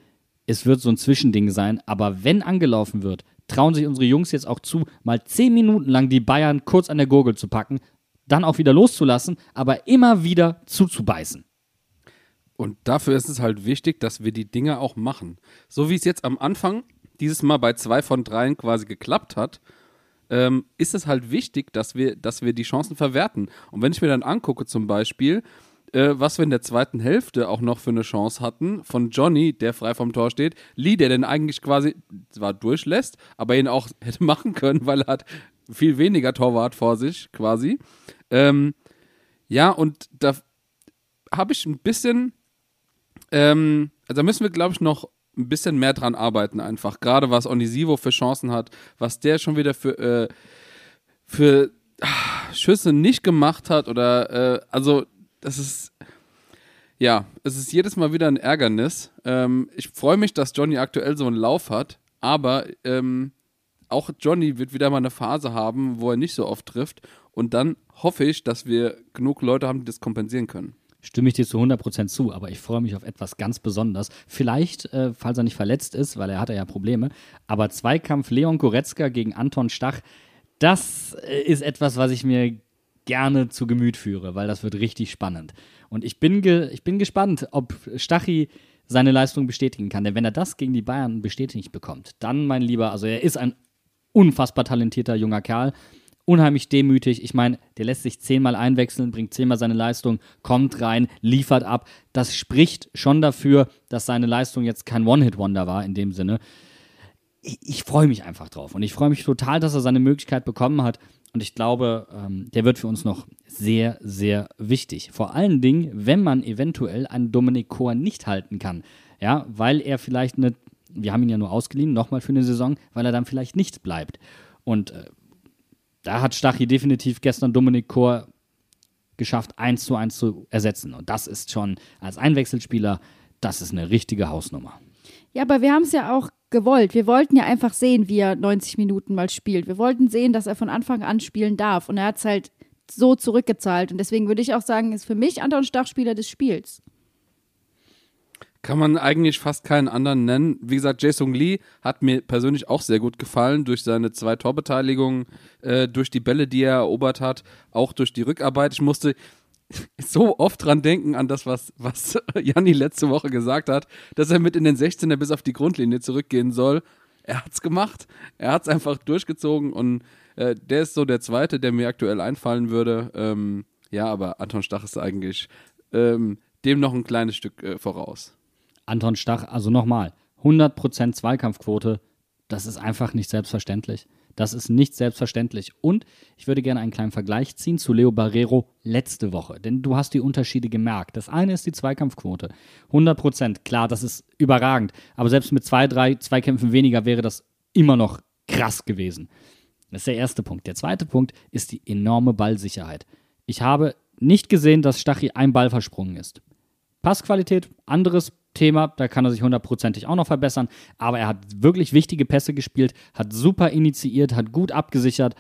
es wird so ein Zwischending sein. Aber wenn angelaufen wird, trauen sich unsere Jungs jetzt auch zu, mal 10 Minuten lang die Bayern kurz an der Gurgel zu packen, dann auch wieder loszulassen, aber immer wieder zuzubeißen. Und dafür ist es halt wichtig, dass wir die Dinge auch machen. So wie es jetzt am Anfang dieses Mal bei zwei von dreien quasi geklappt hat, ähm, ist es halt wichtig, dass wir, dass wir die Chancen verwerten. Und wenn ich mir dann angucke, zum Beispiel, äh, was wir in der zweiten Hälfte auch noch für eine Chance hatten, von Johnny, der frei vom Tor steht, Lee, der den eigentlich quasi zwar durchlässt, aber ihn auch hätte machen können, weil er hat viel weniger Torwart vor sich quasi. Ähm, ja, und da habe ich ein bisschen, ähm, also da müssen wir, glaube ich, noch ein bisschen mehr dran arbeiten einfach. Gerade was Onisivo für Chancen hat, was der schon wieder für, äh, für ach, Schüsse nicht gemacht hat oder, äh, also das ist, ja, es ist jedes Mal wieder ein Ärgernis. Ähm, ich freue mich, dass Johnny aktuell so einen Lauf hat, aber ähm, auch Johnny wird wieder mal eine Phase haben, wo er nicht so oft trifft und dann hoffe ich, dass wir genug Leute haben, die das kompensieren können stimme ich dir zu 100% zu, aber ich freue mich auf etwas ganz Besonderes. Vielleicht, äh, falls er nicht verletzt ist, weil er hatte ja Probleme, aber Zweikampf Leon Goretzka gegen Anton Stach, das äh, ist etwas, was ich mir gerne zu Gemüt führe, weil das wird richtig spannend. Und ich bin, ich bin gespannt, ob Stachy seine Leistung bestätigen kann. Denn wenn er das gegen die Bayern bestätigt bekommt, dann, mein Lieber, also er ist ein unfassbar talentierter junger Kerl unheimlich demütig. Ich meine, der lässt sich zehnmal einwechseln, bringt zehnmal seine Leistung, kommt rein, liefert ab. Das spricht schon dafür, dass seine Leistung jetzt kein One-Hit-Wonder war in dem Sinne. Ich, ich freue mich einfach drauf und ich freue mich total, dass er seine Möglichkeit bekommen hat. Und ich glaube, ähm, der wird für uns noch sehr, sehr wichtig. Vor allen Dingen, wenn man eventuell einen Dominik Kor nicht halten kann. Ja, weil er vielleicht eine, wir haben ihn ja nur ausgeliehen, nochmal für eine Saison, weil er dann vielleicht nicht bleibt. Und äh, da hat Stachy definitiv gestern Dominik Kor geschafft, eins zu eins zu ersetzen. Und das ist schon als Einwechselspieler, das ist eine richtige Hausnummer. Ja, aber wir haben es ja auch gewollt. Wir wollten ja einfach sehen, wie er 90 Minuten mal spielt. Wir wollten sehen, dass er von Anfang an spielen darf. Und er hat es halt so zurückgezahlt. Und deswegen würde ich auch sagen, ist für mich Anton Stach Spieler des Spiels. Kann man eigentlich fast keinen anderen nennen. Wie gesagt, Jason Lee hat mir persönlich auch sehr gut gefallen durch seine zwei Torbeteiligungen, äh, durch die Bälle, die er erobert hat, auch durch die Rückarbeit. Ich musste so oft dran denken an das, was, was Janni letzte Woche gesagt hat, dass er mit in den 16er bis auf die Grundlinie zurückgehen soll. Er hat's gemacht. Er hat's einfach durchgezogen und äh, der ist so der zweite, der mir aktuell einfallen würde. Ähm, ja, aber Anton Stach ist eigentlich ähm, dem noch ein kleines Stück äh, voraus. Anton Stach, also nochmal, 100% Zweikampfquote, das ist einfach nicht selbstverständlich. Das ist nicht selbstverständlich. Und ich würde gerne einen kleinen Vergleich ziehen zu Leo Barrero letzte Woche, denn du hast die Unterschiede gemerkt. Das eine ist die Zweikampfquote. 100 Prozent, klar, das ist überragend. Aber selbst mit zwei, drei Zweikämpfen weniger wäre das immer noch krass gewesen. Das ist der erste Punkt. Der zweite Punkt ist die enorme Ballsicherheit. Ich habe nicht gesehen, dass Stachy ein Ball versprungen ist. Passqualität, anderes Thema, da kann er sich hundertprozentig auch noch verbessern, aber er hat wirklich wichtige Pässe gespielt, hat super initiiert, hat gut abgesichert.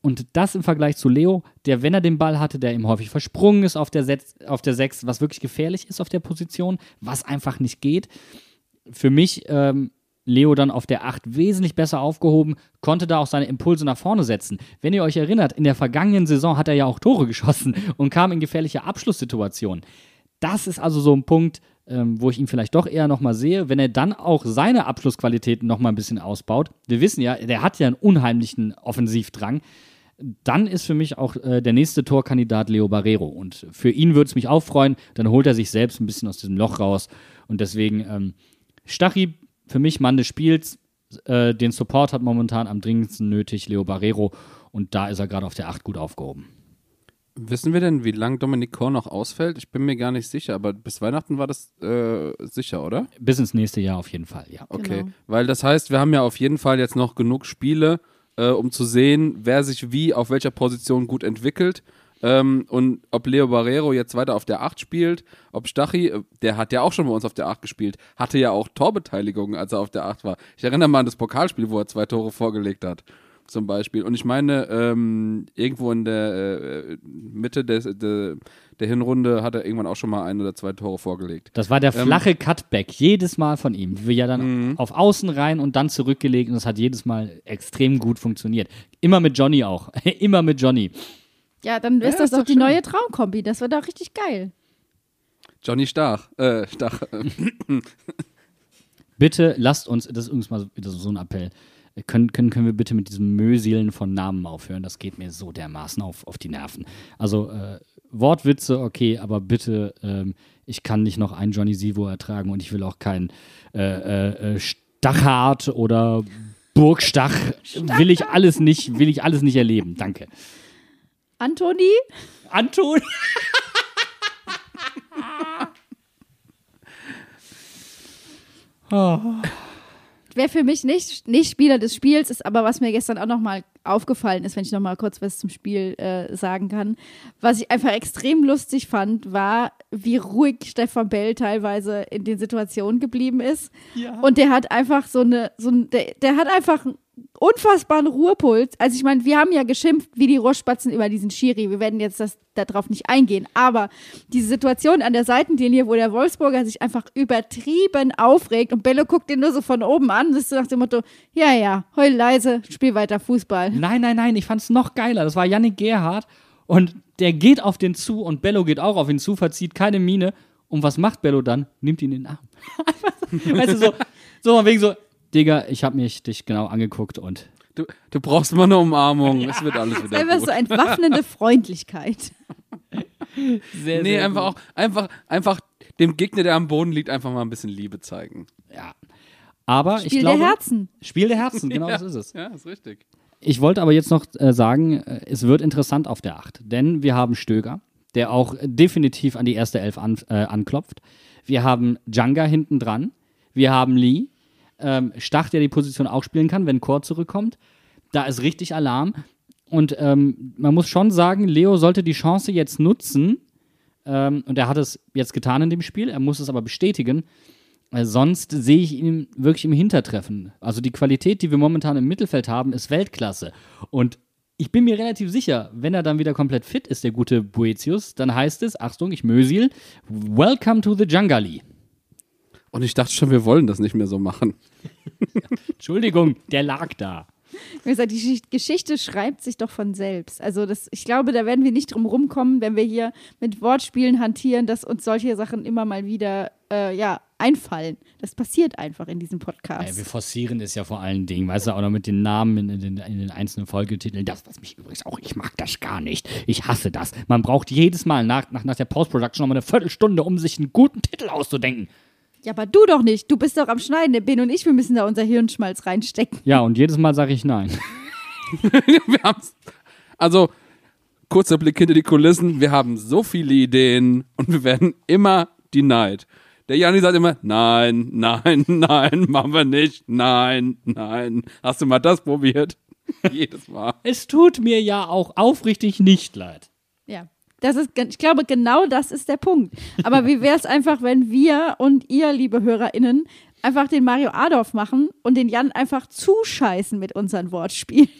Und das im Vergleich zu Leo, der, wenn er den Ball hatte, der ihm häufig versprungen ist auf der, Setz, auf der 6, was wirklich gefährlich ist auf der Position, was einfach nicht geht. Für mich ähm, Leo dann auf der 8 wesentlich besser aufgehoben, konnte da auch seine Impulse nach vorne setzen. Wenn ihr euch erinnert, in der vergangenen Saison hat er ja auch Tore geschossen und kam in gefährliche Abschlusssituationen. Das ist also so ein Punkt, ähm, wo ich ihn vielleicht doch eher nochmal sehe, wenn er dann auch seine Abschlussqualitäten nochmal ein bisschen ausbaut. Wir wissen ja, der hat ja einen unheimlichen Offensivdrang. Dann ist für mich auch äh, der nächste Torkandidat Leo Barrero. Und für ihn würde es mich auch freuen. Dann holt er sich selbst ein bisschen aus diesem Loch raus. Und deswegen, ähm, Stachy, für mich Mann des Spiels. Äh, den Support hat momentan am dringendsten nötig Leo Barrero. Und da ist er gerade auf der 8 gut aufgehoben. Wissen wir denn, wie lange Dominik Korn noch ausfällt? Ich bin mir gar nicht sicher, aber bis Weihnachten war das äh, sicher, oder? Bis ins nächste Jahr auf jeden Fall, ja. Okay, Genau. weil das heißt, wir haben ja auf jeden Fall jetzt noch genug Spiele, äh, um zu sehen, wer sich wie auf welcher Position gut entwickelt. Ähm, und ob Leo Barrero jetzt weiter auf der 8 spielt, ob Stachy, äh, der hat ja auch schon bei uns auf der 8 gespielt, hatte ja auch Torbeteiligung, als er auf der 8 war. Ich erinnere mal an das Pokalspiel, wo er zwei Tore vorgelegt hat, zum Beispiel. Und ich meine, ähm, irgendwo in der äh, Mitte des, der, der Hinrunde hat er irgendwann auch schon mal ein oder zwei Tore vorgelegt. Das war der Ähm, flache Cutback, jedes Mal von ihm. Wir ja dann auf Außen rein und dann zurückgelegt und das hat jedes Mal extrem gut funktioniert. Immer mit Johnny auch. Immer mit Johnny. Ja, dann ist Ja, das ist doch die schön. neue Traumkombi. Das wird doch richtig geil. Johnny Stach, äh, Stach, Bitte lasst uns, das ist übrigens mal wieder so ein Appell, können, können, können wir bitte mit diesem Möseln von Namen aufhören? Das geht mir so dermaßen auf, auf die Nerven. Also äh, Wortwitze, okay, aber bitte, ähm, ich kann nicht noch einen Johnny Sivo ertragen und ich will auch keinen äh, äh, äh, Stachart oder Burgstach. Will ich alles nicht, will ich alles nicht erleben. Danke. Antoni? Anton? Wer für mich nicht, nicht Spieler des Spiels ist, aber was mir gestern auch nochmal aufgefallen ist, wenn ich nochmal kurz was zum Spiel äh, sagen kann, was ich einfach extrem lustig fand, war, wie ruhig Stefan Bell teilweise in den Situationen geblieben ist. Und der hat einfach so eine, so ein, der, der hat einfach unfassbaren Ruhepuls. Also ich meine, wir haben ja geschimpft wie die Rohrspatzen über diesen Schiri. Wir werden jetzt darauf nicht eingehen. Aber diese Situation an der Seitenlinie, wo der Wolfsburger sich einfach übertrieben aufregt und Bello guckt den nur so von oben an, das ist so nach dem Motto, ja, ja, heul leise, spiel weiter Fußball. Nein, nein, nein, ich fand's noch geiler. Das war Yannick Gerhardt und der geht auf den zu und Bello geht auch auf ihn zu, verzieht keine Miene. Und was macht Bello dann? Nimmt ihn in den Arm. weißt du, so, so wegen so, Digga, ich hab mich dich genau angeguckt und du, du brauchst mal eine Umarmung, es wird alles wieder Einfach gut. so entwaffnende Freundlichkeit. sehr, Nee, einfach auch, einfach, einfach dem Gegner, der am Boden liegt, einfach mal ein bisschen Liebe zeigen. Ja. Aber ich Spiel glaube, der Herzen. Spiel der Herzen, genau das ist es. Ja, ist richtig. Ich wollte aber jetzt noch äh, sagen, äh, es wird interessant auf der 8, denn wir haben Stöger, der auch definitiv an die erste Elf an, äh, anklopft. Wir haben Djanga hinten dran. Wir haben Lee. Ähm, Stach, der die Position auch spielen kann, wenn Chor zurückkommt. Da ist richtig Alarm. Und ähm, man muss schon sagen, Leo sollte die Chance jetzt nutzen. Ähm, und er hat es jetzt getan in dem Spiel. Er muss es aber bestätigen. Äh, sonst sehe ich ihn wirklich im Hintertreffen. Also die Qualität, die wir momentan im Mittelfeld haben, ist Weltklasse. Und ich bin mir relativ sicher, wenn er dann wieder komplett fit ist, der gute Boetius, dann heißt es, Achtung, ich Mösil, Welcome to the Jungali. Und ich dachte schon, wir wollen das nicht mehr so machen. Entschuldigung, der lag da. Wie gesagt, die Geschicht- Geschichte schreibt sich doch von selbst. Also das, ich glaube, da werden wir nicht drum rumkommen, wenn wir hier mit Wortspielen hantieren, dass uns solche Sachen immer mal wieder äh, ja, einfallen. Das passiert einfach in diesem Podcast. wir forcieren es ja vor allen Dingen, weißt du, auch noch mit den Namen in, in, den, in den einzelnen Folgetiteln. Das, was mich übrigens auch, ich mag das gar nicht. Ich hasse das. Man braucht jedes Mal nach, nach, nach der Post-Production nochmal eine Viertelstunde, um sich einen guten Titel auszudenken. Ja, aber du doch nicht. Du bist doch am Schneiden. Der Ben und ich, wir müssen da unser Hirnschmalz reinstecken. Ja, und jedes Mal sage ich nein. wir haben's. Also, kurzer Blick hinter die Kulissen. Wir haben so viele Ideen und wir werden immer denied. Der Janni sagt immer, nein, nein, nein, machen wir nicht, nein, nein. Hast du mal das probiert? Jedes Mal. Es tut mir ja auch aufrichtig nicht leid. Das ist, ich glaube, genau das ist der Punkt. Aber wie wäre es einfach, wenn wir und ihr, liebe HörerInnen, einfach den Mario Adolf machen und den Jan einfach zuscheißen mit unseren Wortspielen?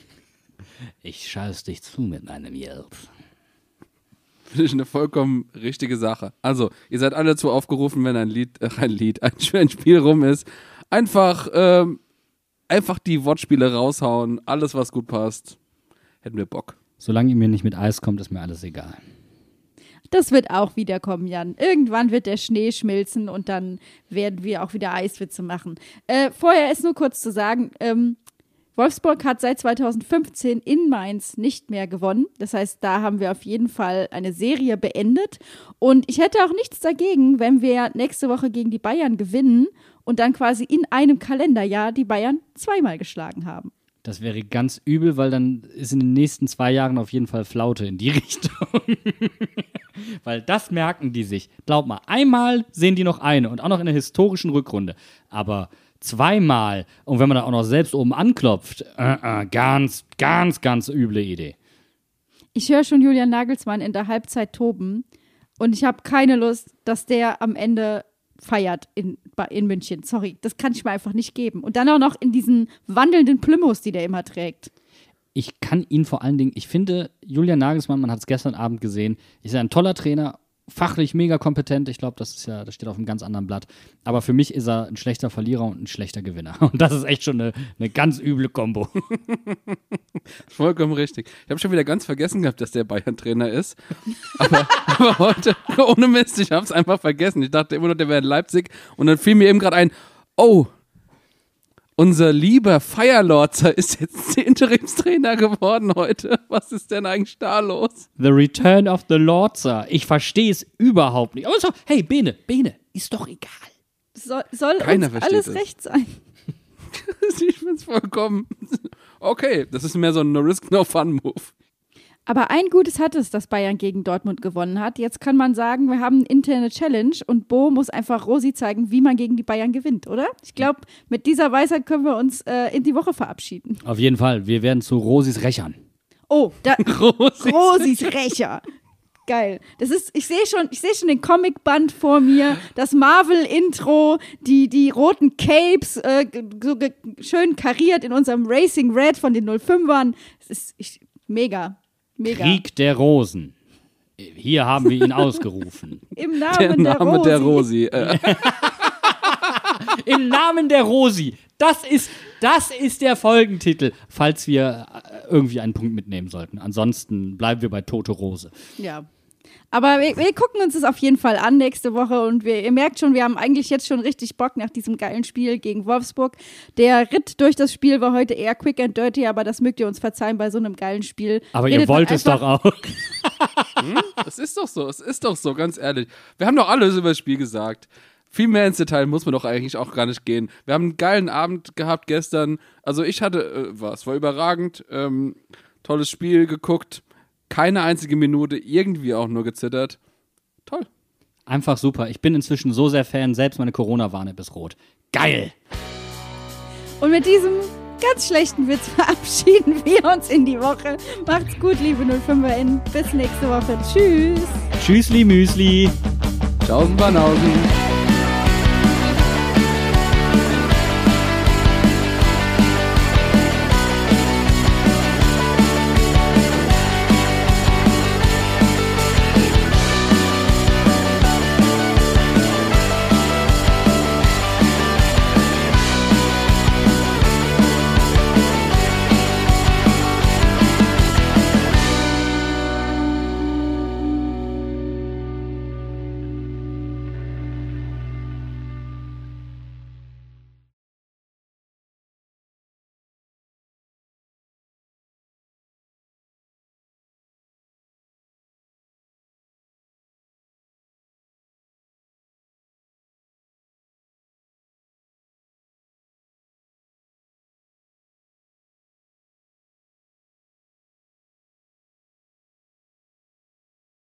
Ich scheiß dich zu mit meinem Yelp. Finde ich eine vollkommen richtige Sache. Also, ihr seid alle dazu aufgerufen, wenn ein Lied, äh, ein Lied, ein, ein Spiel rum ist, einfach, ähm, einfach die Wortspiele raushauen, alles was gut passt. Hätten wir Bock. Solange ihr mir nicht mit Eis kommt, ist mir alles egal. Das wird auch wiederkommen, Jan. Irgendwann wird der Schnee schmilzen und dann werden wir auch wieder Eiswitze machen. Äh, vorher ist nur kurz zu sagen, ähm, Wolfsburg hat seit 2015 in Mainz nicht mehr gewonnen. Das heißt, da haben wir auf jeden Fall eine Serie beendet. Und ich hätte auch nichts dagegen, wenn wir nächste Woche gegen die Bayern gewinnen und dann quasi in einem Kalenderjahr die Bayern zweimal geschlagen haben. Das wäre ganz übel, weil dann ist in den nächsten zwei Jahren auf jeden Fall Flaute in die Richtung. Weil das merken die sich. Glaub mal, einmal sehen die noch eine und auch noch in der historischen Rückrunde. Aber zweimal und wenn man da auch noch selbst oben anklopft, äh, äh, ganz, ganz, ganz üble Idee. Ich höre schon Julian Nagelsmann in der Halbzeit toben und ich habe keine Lust, dass der am Ende feiert in, in München. Sorry, das kann ich mir einfach nicht geben. Und dann auch noch in diesen wandelnden Plymouths, die der immer trägt. Ich kann ihn vor allen Dingen, ich finde, Julian Nagelsmann, man hat es gestern Abend gesehen, ist ein toller Trainer, fachlich mega kompetent. Ich glaube, das ist ja, das steht auf einem ganz anderen Blatt. Aber für mich ist er ein schlechter Verlierer und ein schlechter Gewinner. Und das ist echt schon eine, eine ganz üble Kombo. Vollkommen richtig. Ich habe schon wieder ganz vergessen gehabt, dass der Bayern-Trainer ist. Aber, aber heute, ohne Mist, ich habe es einfach vergessen. Ich dachte immer noch, der wäre in Leipzig. Und dann fiel mir eben gerade ein, oh, unser lieber Feierlorzer ist jetzt Interimstrainer geworden heute. Was ist denn eigentlich da los? The Return of the Lordser. Ich verstehe es überhaupt nicht. Aber so, hey, Bene, Bene, ist doch egal. Soll, soll Keiner uns versteht alles es. recht sein. ich bin's vollkommen. Okay, das ist mehr so ein No-Risk-No-Fun-Move. Aber ein Gutes hat es, dass Bayern gegen Dortmund gewonnen hat. Jetzt kann man sagen, wir haben eine interne Challenge und Bo muss einfach Rosi zeigen, wie man gegen die Bayern gewinnt, oder? Ich glaube, mit dieser Weisheit können wir uns äh, in die Woche verabschieden. Auf jeden Fall, wir werden zu Rosis Rächern. Oh, da Rosis. Rosis Rächer. Geil. Das ist, ich sehe schon, ich sehe schon den Comicband vor mir, das Marvel-Intro, die, die roten Capes, äh, so schön kariert in unserem Racing Red von den 05ern. Es ist ich, mega. Mega. Krieg der Rosen. Hier haben wir ihn ausgerufen. Im Namen Der der, Name Rosi. der Rosi. Äh, Im Namen der Rosi. Das ist, das ist der Folgentitel, falls wir äh, irgendwie einen Punkt mitnehmen sollten. Ansonsten bleiben wir bei Tote Rose. Ja. Aber wir, wir gucken uns das auf jeden Fall an nächste Woche und wir, ihr merkt schon, wir haben eigentlich jetzt schon richtig Bock nach diesem geilen Spiel gegen Wolfsburg. Der Ritt durch das Spiel war heute eher quick and dirty, aber das mögt ihr uns verzeihen bei so einem geilen Spiel. Aber ihr Redet man wollt es doch auch. Es ist doch so, es ist doch so, ganz ehrlich. Wir haben doch alles über das Spiel gesagt. Viel mehr ins Detail muss man doch eigentlich auch gar nicht gehen. Wir haben einen geilen Abend gehabt gestern. Also ich hatte, äh, war, es war überragend. Ähm, tolles Spiel geguckt. Keine einzige Minute irgendwie auch nur gezittert. Toll. Einfach super. Ich bin inzwischen so sehr Fan, selbst meine Corona-Warn-App ist rot. Geil! Und mit diesem ganz schlechten Witz verabschieden wir uns in die Woche. Macht's gut, liebe 05erInnen. Bis nächste Woche. Tschüss. Tschüssli Müsli. Tschaußen, Banausen.